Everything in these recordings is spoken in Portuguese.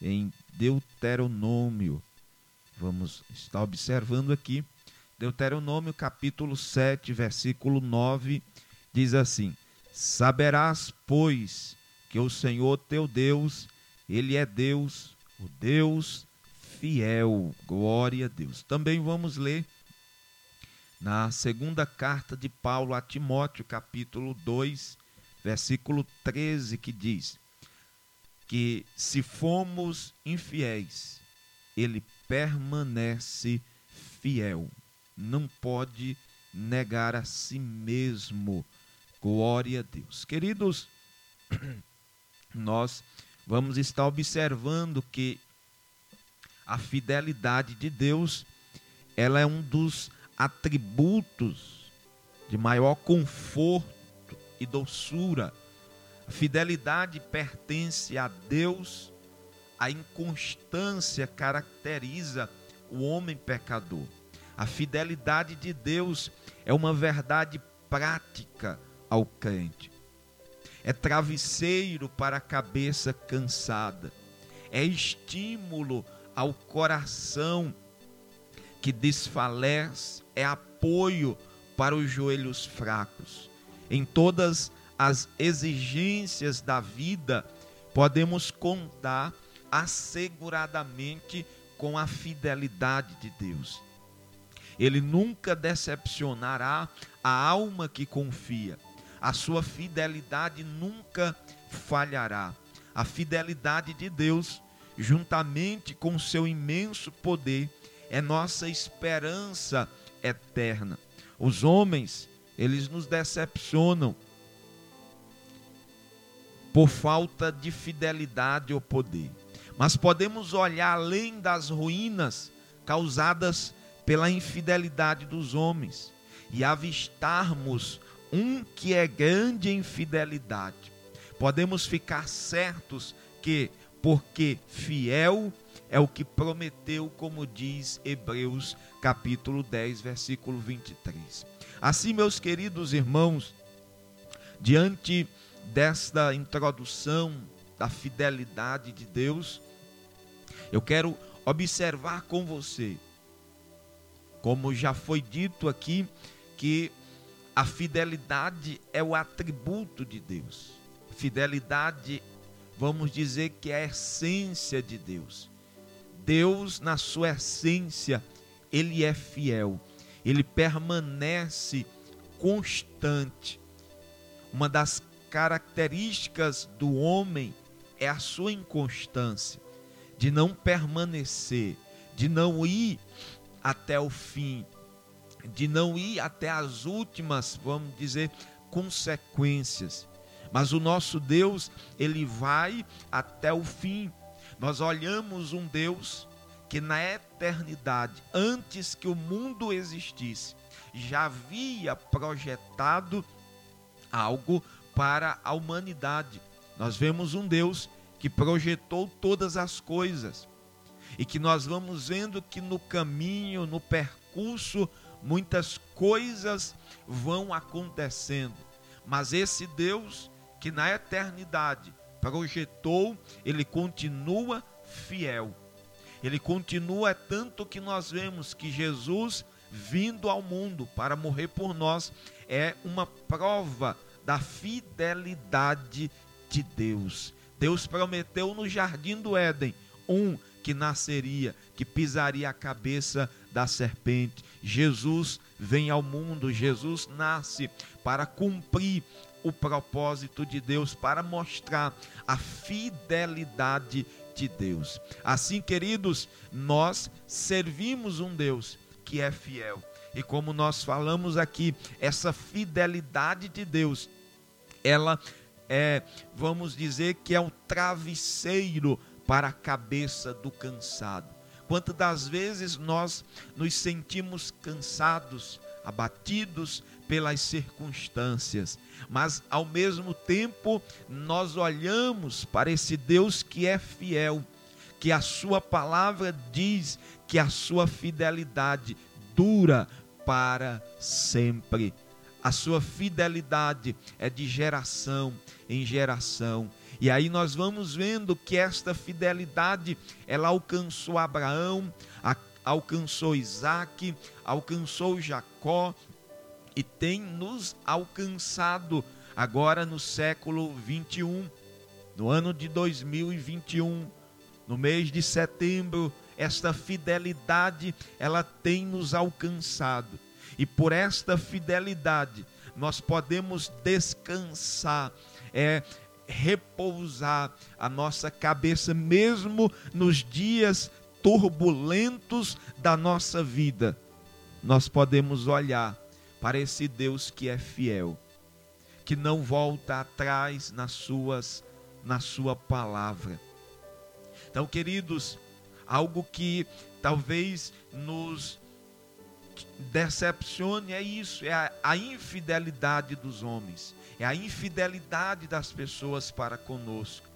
em Deuteronômio. Vamos estar observando aqui. Deuteronômio capítulo 7, versículo 9, diz assim: Saberás, pois, que o Senhor teu Deus, ele é Deus, o Deus fiel. Glória a Deus. Também vamos ler na segunda carta de Paulo a Timóteo, capítulo 2, versículo 13, que diz: que se fomos infiéis, ele permanece fiel. Não pode negar a si mesmo. Glória a Deus. Queridos, nós vamos estar observando que a fidelidade de Deus, ela é um dos atributos de maior conforto e doçura fidelidade pertence a Deus, a inconstância caracteriza o homem pecador. A fidelidade de Deus é uma verdade prática ao crente. É travesseiro para a cabeça cansada. É estímulo ao coração que desfalece, é apoio para os joelhos fracos. Em todas as exigências da vida, podemos contar asseguradamente com a fidelidade de Deus. Ele nunca decepcionará a alma que confia. A sua fidelidade nunca falhará. A fidelidade de Deus, juntamente com seu imenso poder, é nossa esperança eterna. Os homens, eles nos decepcionam, por falta de fidelidade ou poder. Mas podemos olhar além das ruínas causadas pela infidelidade dos homens e avistarmos um que é grande em fidelidade. Podemos ficar certos que, porque fiel é o que prometeu, como diz Hebreus capítulo 10, versículo 23. Assim, meus queridos irmãos, diante desta introdução da fidelidade de Deus, eu quero observar com você, como já foi dito aqui, que a fidelidade é o atributo de Deus. Fidelidade, vamos dizer que é a essência de Deus. Deus, na sua essência, ele é fiel, ele permanece constante. Uma das características do homem é a sua inconstância, de não permanecer, de não ir até o fim, de não ir até as últimas, vamos dizer, consequências. Mas o nosso Deus, ele vai até o fim. Nós olhamos um Deus que na eternidade, antes que o mundo existisse, já havia projetado algo para a humanidade. Nós vemos um Deus que projetou todas as coisas e que nós vamos vendo que no caminho, no percurso, muitas coisas vão acontecendo. Mas esse Deus que na eternidade projetou, ele continua fiel. Ele continua é tanto que nós vemos que Jesus vindo ao mundo para morrer por nós é uma prova da fidelidade de Deus. Deus prometeu no jardim do Éden um que nasceria, que pisaria a cabeça da serpente. Jesus vem ao mundo, Jesus nasce para cumprir o propósito de Deus, para mostrar a fidelidade de Deus. Assim, queridos, nós servimos um Deus que é fiel. E como nós falamos aqui, essa fidelidade de Deus ela é, vamos dizer que é um travesseiro para a cabeça do cansado. Quantas das vezes nós nos sentimos cansados, abatidos pelas circunstâncias, mas ao mesmo tempo nós olhamos para esse Deus que é fiel, que a sua palavra diz que a sua fidelidade dura para sempre. A sua fidelidade é de geração em geração. E aí nós vamos vendo que esta fidelidade, ela alcançou Abraão, alcançou Isaac, alcançou Jacó e tem nos alcançado agora no século 21, no ano de 2021, no mês de setembro, esta fidelidade ela tem nos alcançado. E por esta fidelidade nós podemos descansar, é repousar a nossa cabeça mesmo nos dias turbulentos da nossa vida. Nós podemos olhar para esse Deus que é fiel, que não volta atrás nas suas na sua palavra. Então, queridos, algo que talvez nos decepcione é isso, é a, a, infidelidade dos homens, é a infidelidade das pessoas para conosco.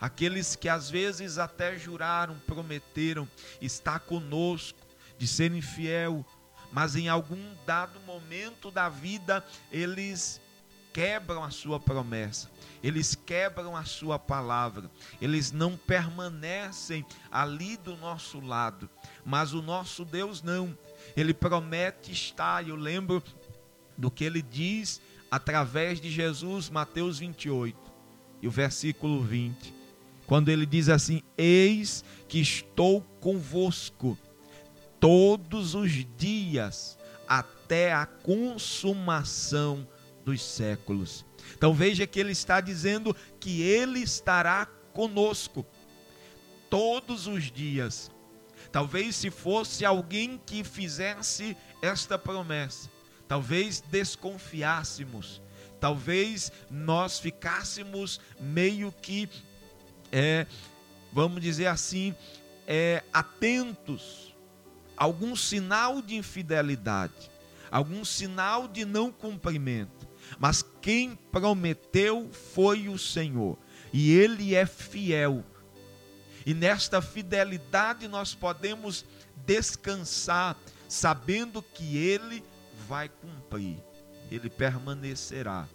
Aqueles que às vezes até juraram, prometeram estar conosco, de ser infiel, mas em algum dado momento da vida eles quebram a sua promessa, eles quebram a sua palavra, eles não permanecem ali do nosso lado, mas o nosso Deus não, ele promete estar, eu lembro do que ele diz através de Jesus, Mateus 28, e o versículo 20, quando ele diz assim: Eis que estou convosco todos os dias até a consumação dos séculos. Então veja que ele está dizendo que ele estará conosco todos os dias. Talvez se fosse alguém que fizesse esta promessa, talvez desconfiássemos, talvez nós ficássemos meio que, é, vamos dizer assim, é, atentos algum sinal de infidelidade, algum sinal de não cumprimento. Mas quem prometeu foi o Senhor, e Ele é fiel. E nesta fidelidade nós podemos descansar, sabendo que Ele vai cumprir, Ele permanecerá,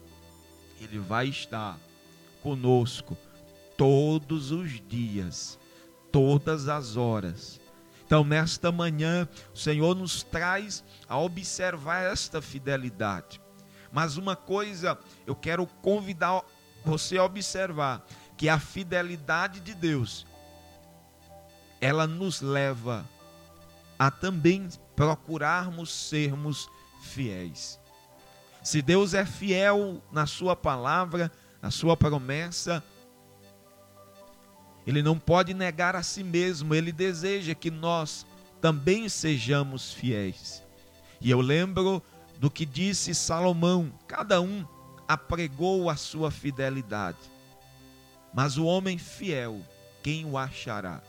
Ele vai estar conosco todos os dias, todas as horas então, nesta manhã, o Senhor nos traz a observar esta fidelidade. Mas uma coisa eu quero convidar você a observar: que a fidelidade de Deus, ela nos leva a também procurarmos sermos fiéis. Se Deus é fiel na Sua palavra, na Sua promessa, ele não pode negar a si mesmo, ele deseja que nós também sejamos fiéis. E eu lembro do que disse Salomão: cada um apregou a sua fidelidade, mas o homem fiel, quem o achará?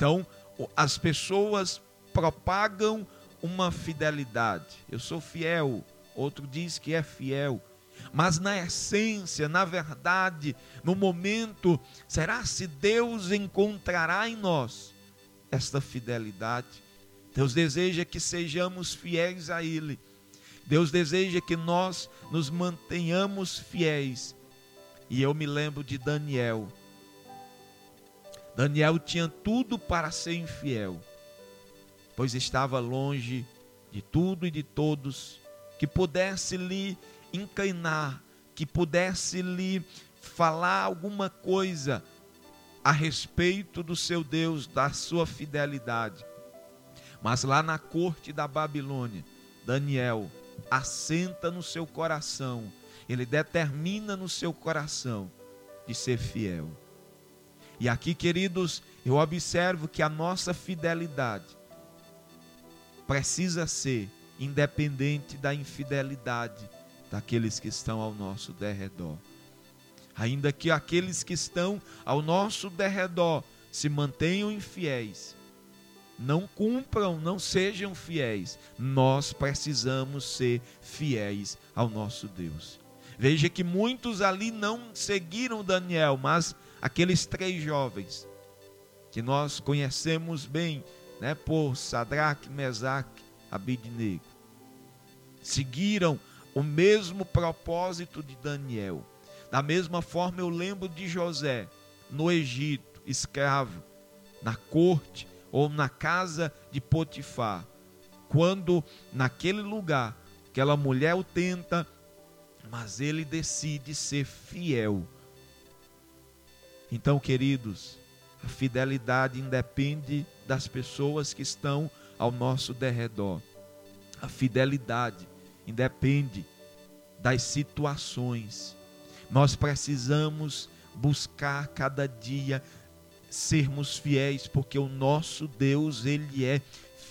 Então, as pessoas propagam uma fidelidade. Eu sou fiel, outro diz que é fiel mas na essência, na verdade, no momento, será se Deus encontrará em nós esta fidelidade? Deus deseja que sejamos fiéis a Ele. Deus deseja que nós nos mantenhamos fiéis. E eu me lembro de Daniel. Daniel tinha tudo para ser infiel, pois estava longe de tudo e de todos que pudesse lhe inclinar, que pudesse lhe falar alguma coisa a respeito do seu Deus, da sua fidelidade. Mas lá na corte da Babilônia, Daniel assenta no seu coração, ele determina no seu coração de ser fiel. E aqui, queridos, eu observo que a nossa fidelidade precisa ser independente da infidelidade daqueles que estão ao nosso derredor. Ainda que aqueles que estão ao nosso derredor se mantenham infiéis, não cumpram, não sejam fiéis, nós precisamos ser fiéis ao nosso Deus. Veja que muitos ali não seguiram Daniel, mas aqueles três jovens que nós conhecemos bem, né, por Sadraque, Mesaque, Abidnego, seguiram o mesmo propósito de Daniel. Da mesma forma, eu lembro de José no Egito, escravo, na corte ou na casa de Potifar, quando naquele lugar aquela mulher o tenta, mas ele decide ser fiel. Então, queridos, a fidelidade independe das pessoas que estão ao nosso derredor. A fidelidade independe das situações. Nós precisamos buscar cada dia sermos fiéis, porque o nosso Deus, ele é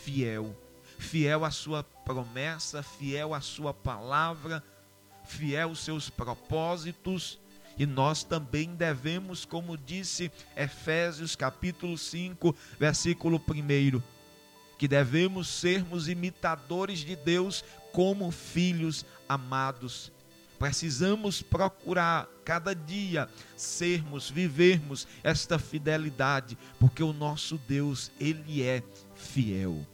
fiel. Fiel à sua promessa, fiel à sua palavra, fiel aos seus propósitos. E nós também devemos, como disse Efésios capítulo 5, versículo 1, que devemos sermos imitadores de Deus como filhos amados. Precisamos procurar cada dia sermos, vivermos esta fidelidade, porque o nosso Deus, ele é fiel.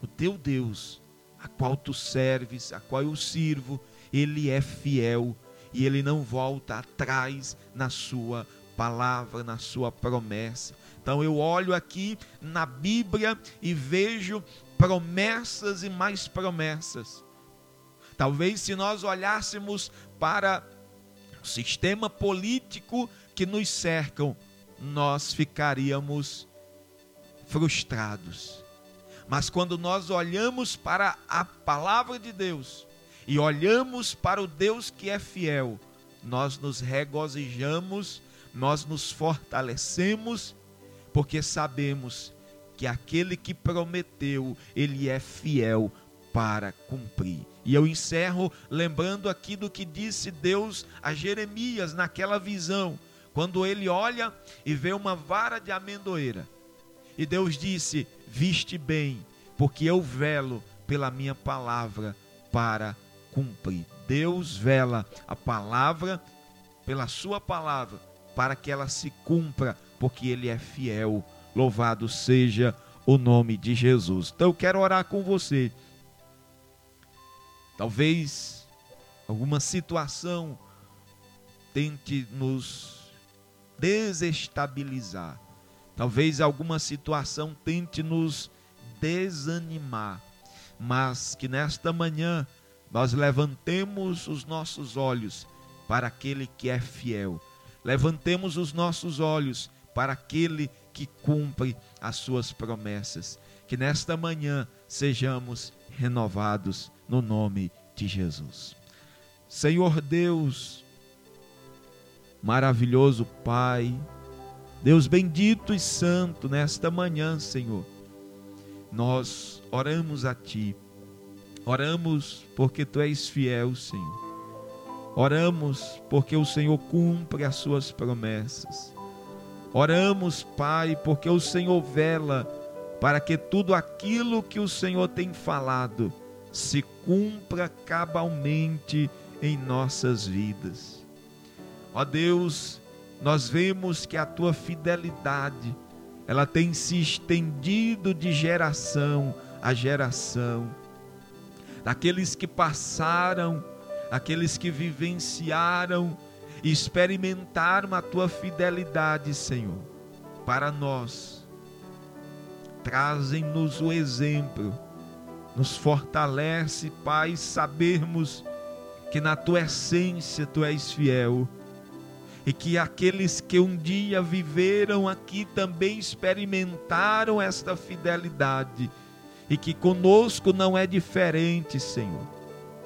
O teu Deus, a qual tu serves, a qual eu sirvo, ele é fiel e ele não volta atrás na sua palavra, na sua promessa. Então eu olho aqui na Bíblia e vejo promessas e mais promessas. Talvez se nós olhássemos para o sistema político que nos cercam, nós ficaríamos frustrados. Mas quando nós olhamos para a palavra de Deus e olhamos para o Deus que é fiel, nós nos regozijamos, nós nos fortalecemos, porque sabemos que aquele que prometeu, ele é fiel para cumprir. E eu encerro lembrando aqui do que disse Deus a Jeremias naquela visão, quando ele olha e vê uma vara de amendoeira. E Deus disse: Viste bem, porque eu velo pela minha palavra para cumprir. Deus vela a palavra pela sua palavra para que ela se cumpra, porque ele é fiel. Louvado seja o nome de Jesus. Então eu quero orar com você Talvez alguma situação tente nos desestabilizar. Talvez alguma situação tente nos desanimar. Mas que nesta manhã nós levantemos os nossos olhos para aquele que é fiel. Levantemos os nossos olhos para aquele que cumpre as suas promessas. Que nesta manhã sejamos renovados no nome de Jesus. Senhor Deus, maravilhoso Pai, Deus bendito e santo, nesta manhã, Senhor, nós oramos a Ti, oramos porque Tu és fiel, Senhor. Oramos porque o Senhor cumpre as Suas promessas. Oramos, Pai, porque o Senhor vela para que tudo aquilo que o Senhor tem falado se cumpra cabalmente em nossas vidas. Ó Deus, nós vemos que a tua fidelidade, ela tem se estendido de geração a geração. Daqueles que passaram, aqueles que vivenciaram e experimentaram a tua fidelidade, Senhor, para nós. Trazem-nos o exemplo nos fortalece, Pai, sabermos que na tua essência tu és fiel e que aqueles que um dia viveram aqui também experimentaram esta fidelidade e que conosco não é diferente, Senhor.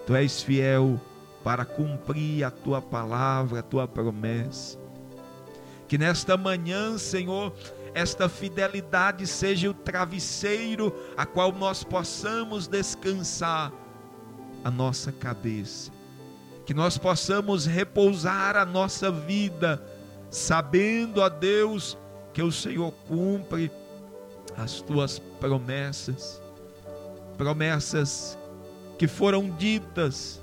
Tu és fiel para cumprir a tua palavra, a tua promessa. Que nesta manhã, Senhor, esta fidelidade seja o travesseiro a qual nós possamos descansar a nossa cabeça, que nós possamos repousar a nossa vida, sabendo, a Deus, que o Senhor cumpre as tuas promessas, promessas que foram ditas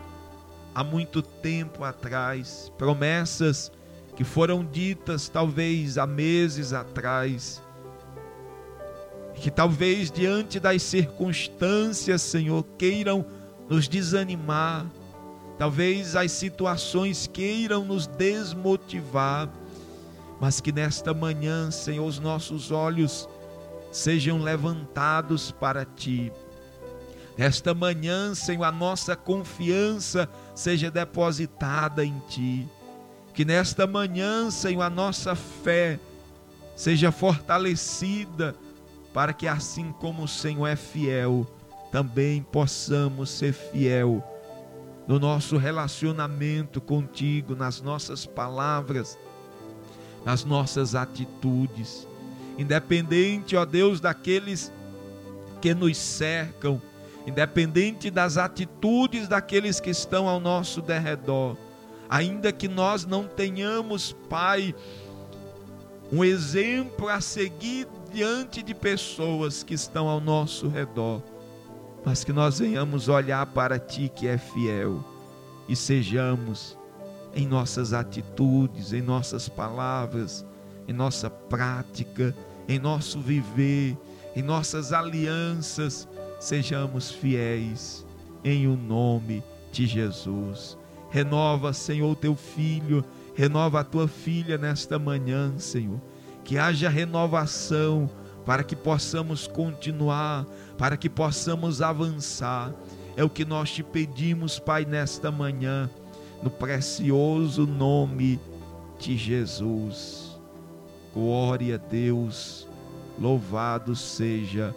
há muito tempo atrás, promessas que foram ditas talvez há meses atrás, que talvez diante das circunstâncias, Senhor, queiram nos desanimar, Talvez as situações queiram nos desmotivar, mas que nesta manhã, Senhor, os nossos olhos sejam levantados para ti. Nesta manhã, Senhor, a nossa confiança seja depositada em ti. Que nesta manhã, Senhor, a nossa fé seja fortalecida, para que assim como o Senhor é fiel, também possamos ser fiel no nosso relacionamento contigo, nas nossas palavras, nas nossas atitudes. Independente, ó Deus, daqueles que nos cercam, independente das atitudes daqueles que estão ao nosso derredor, ainda que nós não tenhamos, Pai, um exemplo a seguir diante de pessoas que estão ao nosso redor mas que nós venhamos olhar para Ti que é fiel e sejamos em nossas atitudes, em nossas palavras, em nossa prática, em nosso viver, em nossas alianças, sejamos fiéis em o nome de Jesus. Renova, Senhor, teu filho, renova a tua filha nesta manhã, Senhor. Que haja renovação para que possamos continuar, para que possamos avançar. É o que nós te pedimos, Pai, nesta manhã, no precioso nome de Jesus. Glória a Deus, louvado seja